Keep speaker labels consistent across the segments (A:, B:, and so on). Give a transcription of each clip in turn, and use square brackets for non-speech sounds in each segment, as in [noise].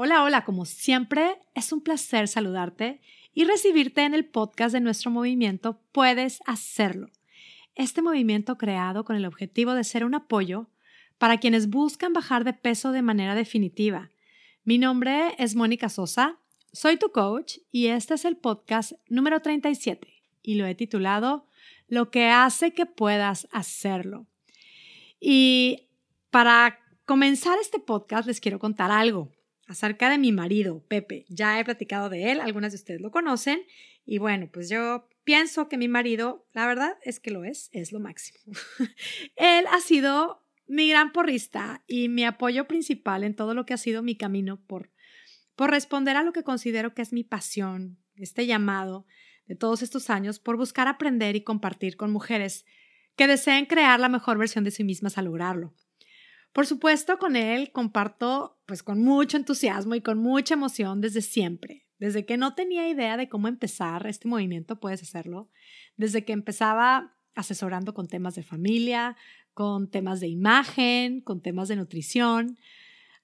A: Hola, hola, como siempre, es un placer saludarte y recibirte en el podcast de nuestro movimiento Puedes Hacerlo. Este movimiento creado con el objetivo de ser un apoyo para quienes buscan bajar de peso de manera definitiva. Mi nombre es Mónica Sosa, soy tu coach y este es el podcast número 37 y lo he titulado Lo que hace que puedas hacerlo. Y para comenzar este podcast les quiero contar algo acerca de mi marido, Pepe. Ya he platicado de él, algunas de ustedes lo conocen. Y bueno, pues yo pienso que mi marido, la verdad es que lo es, es lo máximo. [laughs] él ha sido mi gran porrista y mi apoyo principal en todo lo que ha sido mi camino por, por responder a lo que considero que es mi pasión, este llamado de todos estos años por buscar aprender y compartir con mujeres que deseen crear la mejor versión de sí mismas al lograrlo. Por supuesto, con él comparto pues con mucho entusiasmo y con mucha emoción desde siempre. Desde que no tenía idea de cómo empezar este movimiento, puedes hacerlo. Desde que empezaba asesorando con temas de familia, con temas de imagen, con temas de nutrición,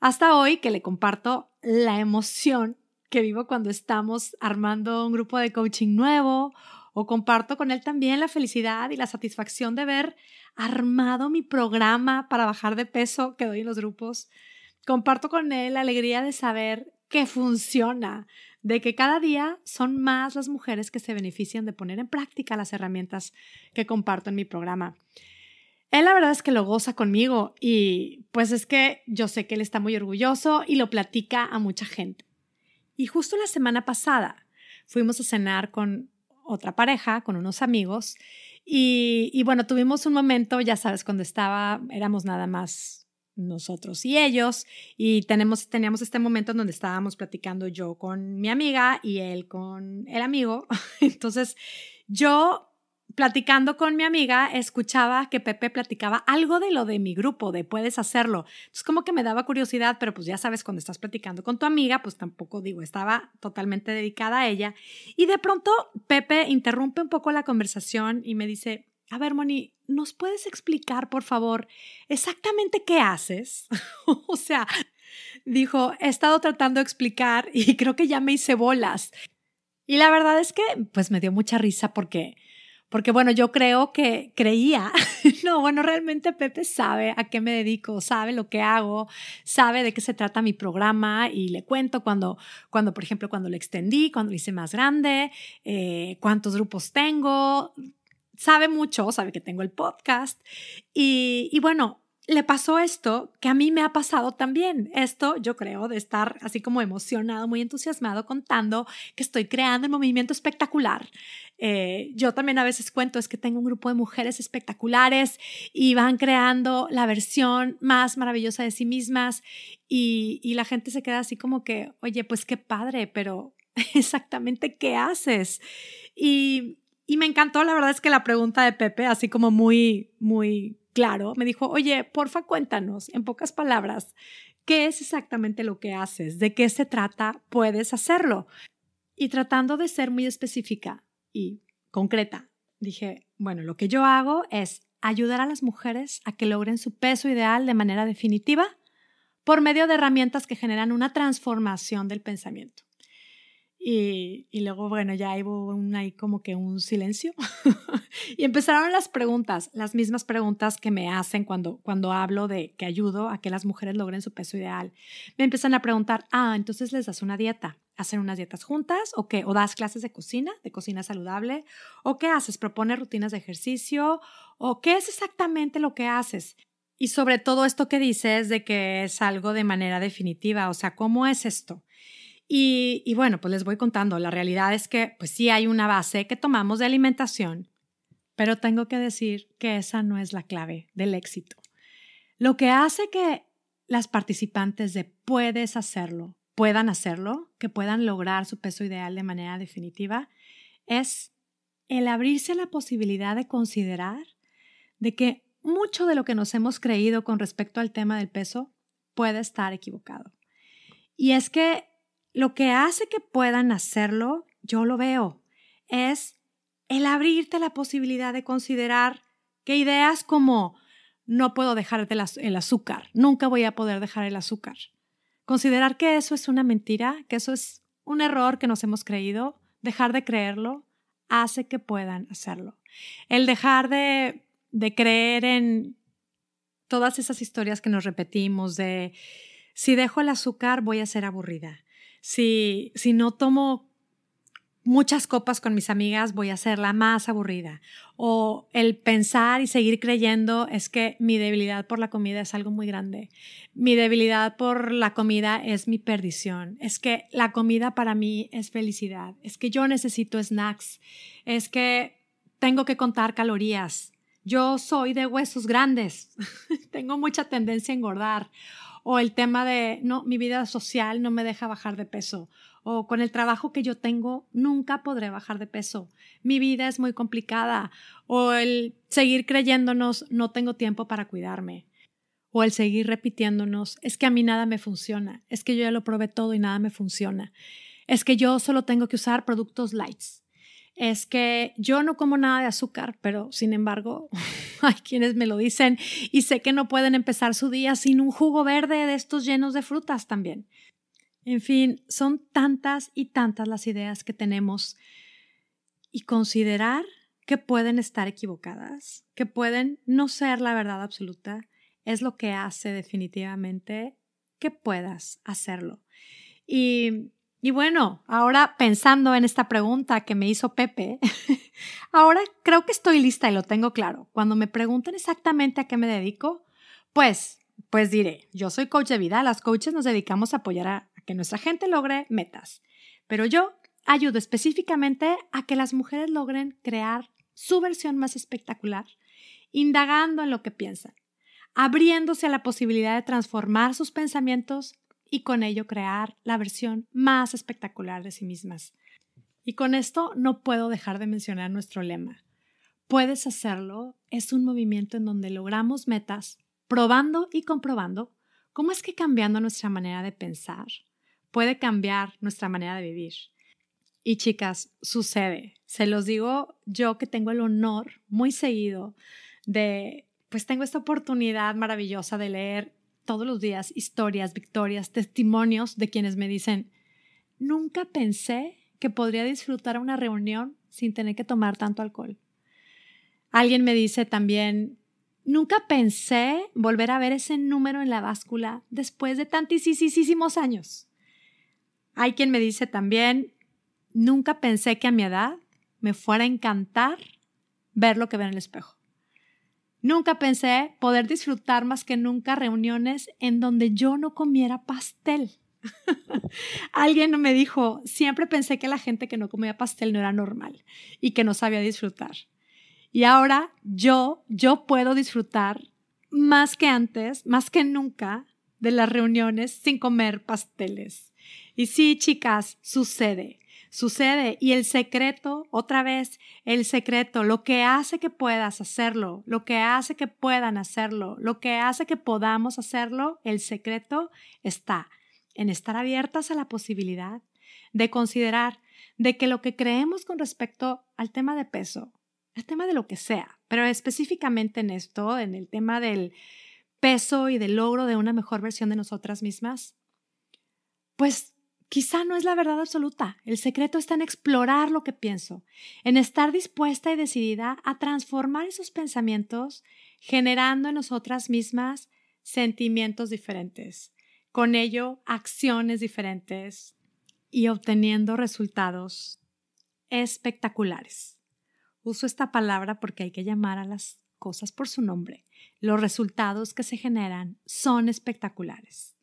A: hasta hoy que le comparto la emoción que vivo cuando estamos armando un grupo de coaching nuevo o comparto con él también la felicidad y la satisfacción de ver armado mi programa para bajar de peso que doy en los grupos. Comparto con él la alegría de saber que funciona, de que cada día son más las mujeres que se benefician de poner en práctica las herramientas que comparto en mi programa. Él la verdad es que lo goza conmigo y pues es que yo sé que él está muy orgulloso y lo platica a mucha gente. Y justo la semana pasada fuimos a cenar con otra pareja, con unos amigos, y, bueno, tuvimos un momento, ya sabes, cuando estaba, éramos nada más nosotros y ellos, y tenemos, teníamos este momento en donde estábamos platicando yo con mi amiga y él con el amigo. [laughs] Entonces, yo platicando con mi amiga, escuchaba que Pepe platicaba algo de lo de mi grupo, de puedes hacerlo. Entonces, como que me daba curiosidad, pero pues ya sabes, cuando estás platicando con tu amiga, pues tampoco digo, estaba totalmente dedicada a ella. Y de pronto, Pepe interrumpe un poco la conversación y me dice, a ver, Moni, ¿nos puedes explicar, por favor, exactamente qué haces? [laughs] o sea, dijo, he estado tratando de explicar y creo que ya me hice bolas. Y la verdad es que, pues me dio mucha risa porque porque bueno, yo creo que creía, [laughs] no, bueno, realmente Pepe sabe a qué me dedico, sabe lo que hago, sabe de qué se trata mi programa y le cuento cuando, cuando por ejemplo, cuando lo extendí, cuando lo hice más grande, eh, cuántos grupos tengo, sabe mucho, sabe que tengo el podcast y, y bueno, le pasó esto que a mí me ha pasado también. Esto yo creo de estar así como emocionado, muy entusiasmado contando que estoy creando un movimiento espectacular. Eh, yo también a veces cuento es que tengo un grupo de mujeres espectaculares y van creando la versión más maravillosa de sí mismas y, y la gente se queda así como que, oye, pues qué padre, pero [laughs] exactamente qué haces. Y, y me encantó, la verdad es que la pregunta de Pepe, así como muy, muy claro, me dijo, oye, porfa, cuéntanos, en pocas palabras, ¿qué es exactamente lo que haces? ¿De qué se trata? ¿Puedes hacerlo? Y tratando de ser muy específica y concreta, dije, bueno, lo que yo hago es ayudar a las mujeres a que logren su peso ideal de manera definitiva por medio de herramientas que generan una transformación del pensamiento. Y, luego, bueno, ya hubo como que un silencio. [laughs] y empezaron las preguntas, las mismas preguntas que me hacen cuando, cuando hablo de que ayudo a que las mujeres logren su peso ideal. Me empiezan a preguntar, ah, entonces les das una dieta. ¿Hacen unas dietas juntas? ¿O qué? ¿O das clases de cocina, de cocina saludable? ¿O qué haces? ¿Propones rutinas de ejercicio? ¿O qué es exactamente lo que haces? Y sobre todo esto que dices de que es algo de manera definitiva, o sea, ¿cómo es esto? Y, bueno, pues les voy contando. La realidad es que pues sí hay una base que tomamos de alimentación, pero tengo que decir que esa no es la clave del éxito. Lo que hace que las participantes de puedes hacerlo, puedan hacerlo, que puedan lograr su peso ideal de manera definitiva, es el abrirse la posibilidad de considerar de que mucho de lo que nos hemos creído con respecto al tema del peso puede estar equivocado. Y es que lo que hace que puedan hacerlo, yo lo veo, es el abrirte la posibilidad de considerar que ideas como no puedo dejar el azúcar, nunca voy a poder dejar el azúcar, Considerar que eso es una mentira, que eso es un error que nos hemos creído, dejar de creerlo, hace que puedan hacerlo. El dejar de, de creer en todas esas historias que nos repetimos de si dejo el azúcar voy a ser aburrida. Si, si no tomo muchas copas con mis amigas voy a ser la más aburrida. O el pensar y seguir creyendo es que mi debilidad por la comida es algo muy grande. Mi debilidad por la comida es mi perdición. Es que la comida para mí es felicidad. Es que yo necesito snacks. Es que tengo que contar calorías. Yo soy de huesos grandes. [laughs] tengo mucha tendencia a engordar. O el tema de, no, mi vida social no me deja bajar de peso o con el trabajo que yo tengo nunca podré bajar de peso, mi vida es muy complicada, o el seguir creyéndonos no tengo tiempo para cuidarme, o el seguir repitiéndonos es que a mí nada me funciona, es que yo ya lo probé todo y nada me funciona, es que yo solo tengo que usar productos lights. Es que yo no como nada de azúcar, pero sin embargo [laughs] hay quienes me lo dicen y sé que no pueden empezar su día sin un jugo verde de estos llenos de frutas también. En fin, son tantas y tantas las ideas que tenemos y considerar que pueden estar equivocadas, que pueden no ser la verdad absoluta, es lo que hace definitivamente que puedas hacerlo. Y, y bueno, ahora pensando en esta pregunta que me hizo Pepe, [laughs] ahora creo que estoy lista y lo tengo claro. Cuando me preguntan exactamente a qué me dedico, pues, pues diré, yo soy coach de vida, las coaches nos dedicamos a apoyar a, que nuestra gente logre metas. Pero yo ayudo específicamente a que las mujeres logren crear su versión más espectacular, indagando en lo que piensan, abriéndose a la posibilidad de transformar sus pensamientos y con ello crear la versión más espectacular de sí mismas. Y con esto no puedo dejar de mencionar nuestro lema. Puedes hacerlo es un movimiento en donde logramos metas, probando y comprobando cómo es que cambiando nuestra manera de pensar, puede cambiar nuestra manera de vivir. Y chicas, sucede. Se los digo yo que tengo el honor muy seguido de, pues tengo esta oportunidad maravillosa de leer todos los días historias, victorias, testimonios de quienes me dicen, nunca pensé que podría disfrutar una reunión sin tener que tomar tanto alcohol. Alguien me dice también, nunca pensé volver a ver ese número en la báscula después de tantísimos años. Hay quien me dice también, nunca pensé que a mi edad me fuera a encantar ver lo que ve en el espejo. Nunca pensé poder disfrutar más que nunca reuniones en donde yo no comiera pastel. [laughs] Alguien me dijo, siempre pensé que la gente que no comía pastel no era normal y que no sabía disfrutar. Y ahora yo, yo puedo disfrutar más que antes, más que nunca, de las reuniones sin comer pasteles. Y sí, chicas, sucede, sucede. Y el secreto, otra vez, el secreto, lo que hace que puedas hacerlo, lo que hace que puedan hacerlo, lo que hace que podamos hacerlo, el secreto está en estar abiertas a la posibilidad de considerar de que lo que creemos con respecto al tema de peso, el tema de lo que sea, pero específicamente en esto, en el tema del peso y del logro de una mejor versión de nosotras mismas, pues quizá no es la verdad absoluta. El secreto está en explorar lo que pienso, en estar dispuesta y decidida a transformar esos pensamientos, generando en nosotras mismas sentimientos diferentes, con ello acciones diferentes y obteniendo resultados espectaculares. Uso esta palabra porque hay que llamar a las cosas por su nombre. Los resultados que se generan son espectaculares.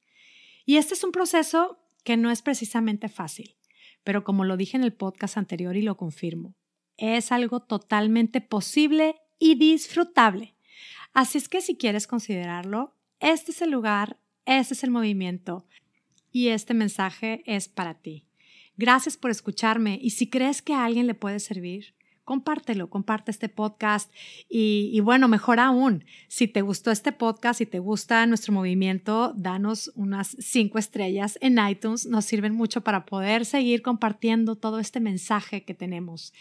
A: Y este es un proceso que no es precisamente fácil, pero como lo dije en el podcast anterior y lo confirmo, es algo totalmente posible y disfrutable. Así es que si quieres considerarlo, este es el lugar, este es el movimiento y este mensaje es para ti. Gracias por escucharme y si crees que a alguien le puede servir, compártelo, comparte este podcast y, bueno, mejor aún, si te gustó este podcast, si te gusta nuestro movimiento, danos unas cinco estrellas en iTunes, nos sirven mucho para poder seguir compartiendo todo este mensaje que tenemos.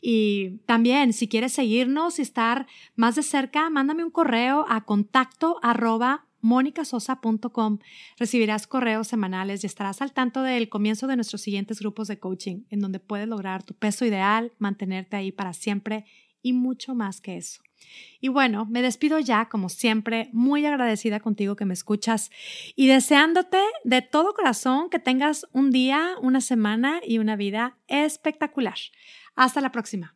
A: Y también, si quieres seguirnos y estar más de cerca, mándame un correo a contacto arroba monicasosa.com recibirás correos semanales y estarás al tanto del comienzo de nuestros siguientes grupos de coaching, en donde puedes lograr tu peso ideal, mantenerte ahí para siempre y mucho más que eso. Y bueno, me despido ya, como siempre, muy agradecida contigo que me escuchas y deseándote de todo corazón que tengas un día, una semana y una vida espectacular. Hasta la próxima.